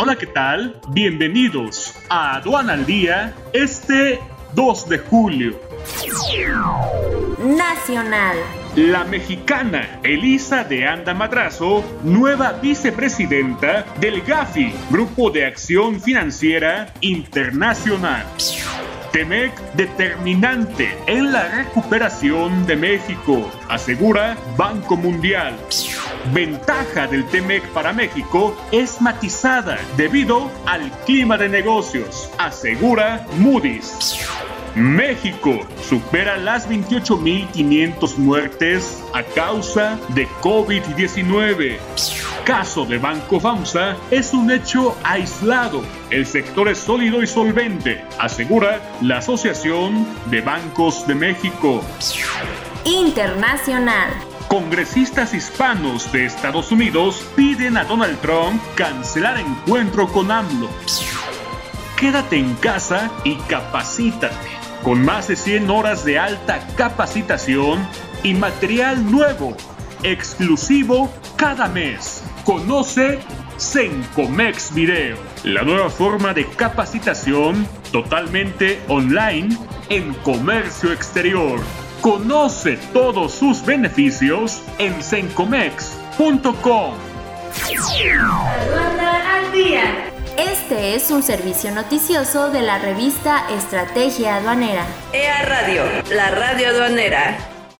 Hola, ¿qué tal? Bienvenidos a Aduana al Día este 2 de julio. Nacional. La mexicana Elisa de Anda Madrazo, nueva vicepresidenta del GAFI, Grupo de Acción Financiera Internacional. TEMEC determinante en la recuperación de México, asegura Banco Mundial. Ventaja del TEMEC para México es matizada debido al clima de negocios, asegura Moody's. México supera las 28.500 muertes a causa de COVID-19. Caso de Banco FAMSA es un hecho aislado. El sector es sólido y solvente, asegura la Asociación de Bancos de México. Internacional. Congresistas hispanos de Estados Unidos piden a Donald Trump cancelar encuentro con AMLO. Quédate en casa y capacítate con más de 100 horas de alta capacitación y material nuevo, exclusivo cada mes. Conoce Sencomex Video, la nueva forma de capacitación totalmente online en comercio exterior. Conoce todos sus beneficios en sencomex.com. al día. Este es un servicio noticioso de la revista Estrategia Aduanera. EA Radio, la radio aduanera.